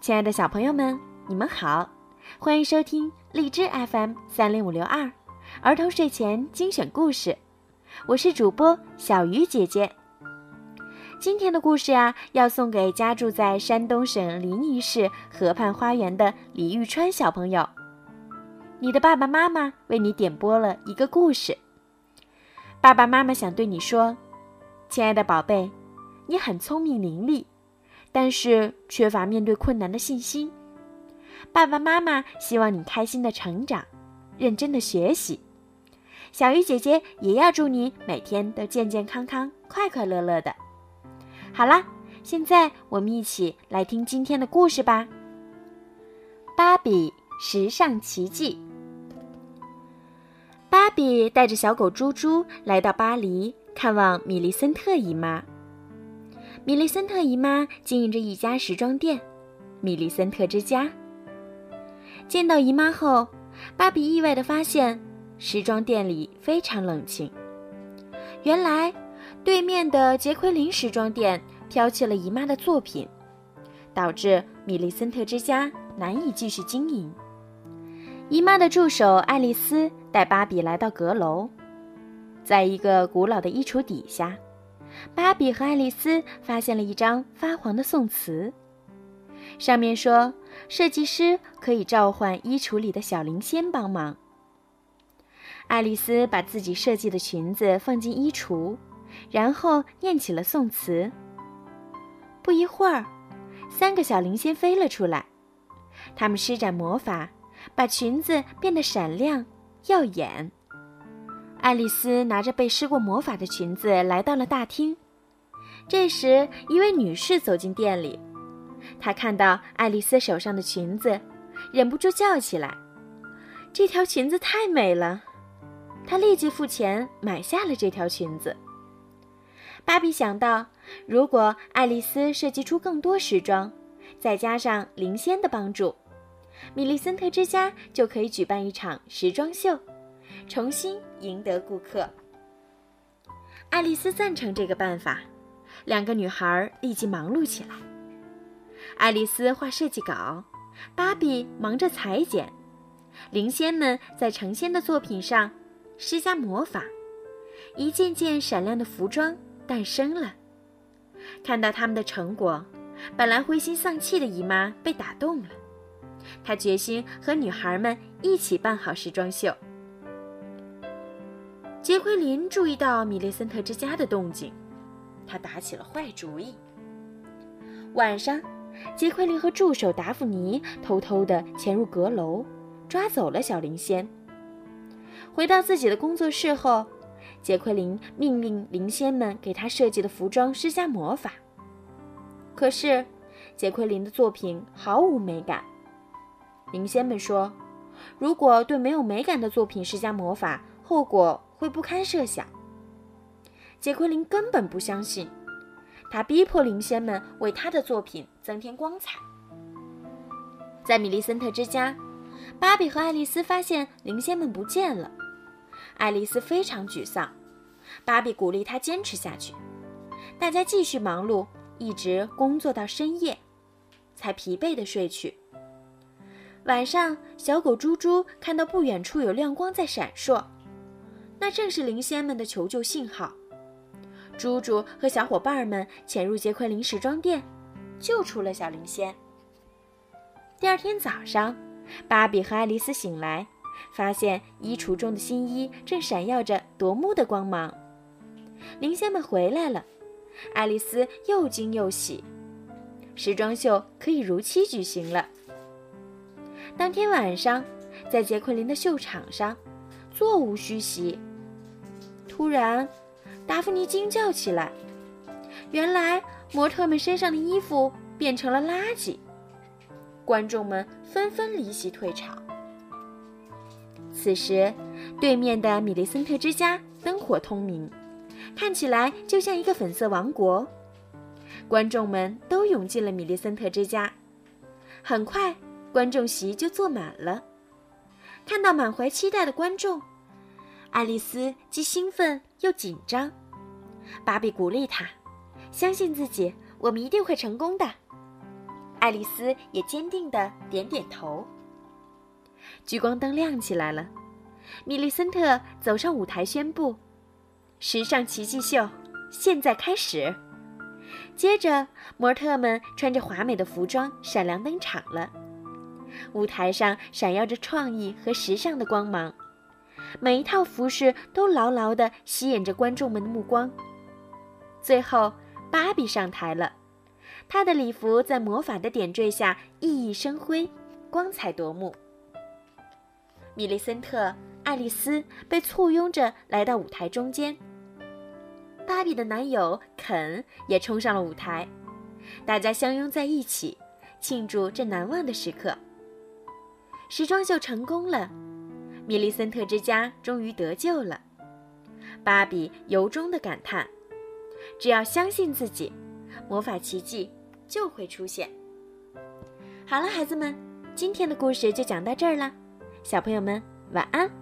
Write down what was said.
亲爱的小朋友们，你们好，欢迎收听荔枝 FM 三零五六二儿童睡前精选故事，我是主播小鱼姐姐。今天的故事呀，要送给家住在山东省临沂市河畔花园的李玉川小朋友。你的爸爸妈妈为你点播了一个故事。爸爸妈妈想对你说，亲爱的宝贝，你很聪明伶俐。但是缺乏面对困难的信心。爸爸妈妈希望你开心的成长，认真的学习。小鱼姐姐也要祝你每天都健健康康、快快乐乐的。好啦，现在我们一起来听今天的故事吧。芭比时尚奇迹。芭比带着小狗猪猪来到巴黎，看望米莉森特姨妈。米莉森特姨妈经营着一家时装店，米莉森特之家。见到姨妈后，芭比意外地发现，时装店里非常冷清。原来，对面的杰奎琳时装店抛弃了姨妈的作品，导致米莉森特之家难以继续经营。姨妈的助手爱丽丝带芭比来到阁楼，在一个古老的衣橱底下。芭比和爱丽丝发现了一张发黄的宋词，上面说：“设计师可以召唤衣橱里的小灵仙帮忙。”爱丽丝把自己设计的裙子放进衣橱，然后念起了宋词。不一会儿，三个小灵仙飞了出来，他们施展魔法，把裙子变得闪亮耀眼。爱丽丝拿着被施过魔法的裙子来到了大厅。这时，一位女士走进店里，她看到爱丽丝手上的裙子，忍不住叫起来：“这条裙子太美了！”她立即付钱买下了这条裙子。芭比想到，如果爱丽丝设计出更多时装，再加上灵仙的帮助，米莉森特之家就可以举办一场时装秀。重新赢得顾客。爱丽丝赞成这个办法，两个女孩立即忙碌起来。爱丽丝画设计稿，芭比忙着裁剪，灵仙们在成仙的作品上施加魔法，一件件闪亮的服装诞生了。看到他们的成果，本来灰心丧气的姨妈被打动了，她决心和女孩们一起办好时装秀。杰奎琳注意到米莉森特之家的动静，他打起了坏主意。晚上，杰奎琳和助手达芙妮偷偷地潜入阁楼，抓走了小灵仙。回到自己的工作室后，杰奎琳命令灵仙们给他设计的服装施加魔法。可是，杰奎琳的作品毫无美感。灵仙们说：“如果对没有美感的作品施加魔法，后果……”会不堪设想。杰奎琳根本不相信，他逼迫灵仙们为他的作品增添光彩。在米利森特之家，芭比和爱丽丝发现灵仙们不见了，爱丽丝非常沮丧。芭比鼓励她坚持下去，大家继续忙碌，一直工作到深夜，才疲惫地睡去。晚上，小狗猪猪看到不远处有亮光在闪烁。那正是灵仙们的求救信号。猪猪和小伙伴们潜入杰奎琳时装店，救出了小灵仙。第二天早上，芭比和爱丽丝醒来，发现衣橱中的新衣正闪耀着夺目的光芒。灵仙们回来了，爱丽丝又惊又喜，时装秀可以如期举行了。当天晚上，在杰奎琳的秀场上，座无虚席。突然，达芙妮惊叫起来。原来，模特们身上的衣服变成了垃圾。观众们纷纷离席退场。此时，对面的米利森特之家灯火通明，看起来就像一个粉色王国。观众们都涌进了米利森特之家。很快，观众席就坐满了。看到满怀期待的观众。爱丽丝既兴奋又紧张，芭比鼓励她：“相信自己，我们一定会成功的。”爱丽丝也坚定的点点头。聚光灯亮起来了，米莉森特走上舞台宣布：“时尚奇迹秀现在开始。”接着，模特们穿着华美的服装闪亮登场了。舞台上闪耀着创意和时尚的光芒，每一套服饰都牢牢地吸引着观众们的目光。最后，芭比上台了，她的礼服在魔法的点缀下熠熠生辉，光彩夺目。米莉森特、爱丽丝被簇拥着来到舞台中间。芭比的男友肯也冲上了舞台，大家相拥在一起，庆祝这难忘的时刻。时装秀成功了，米利森特之家终于得救了。芭比由衷的感叹：“只要相信自己，魔法奇迹就会出现。”好了，孩子们，今天的故事就讲到这儿了。小朋友们，晚安。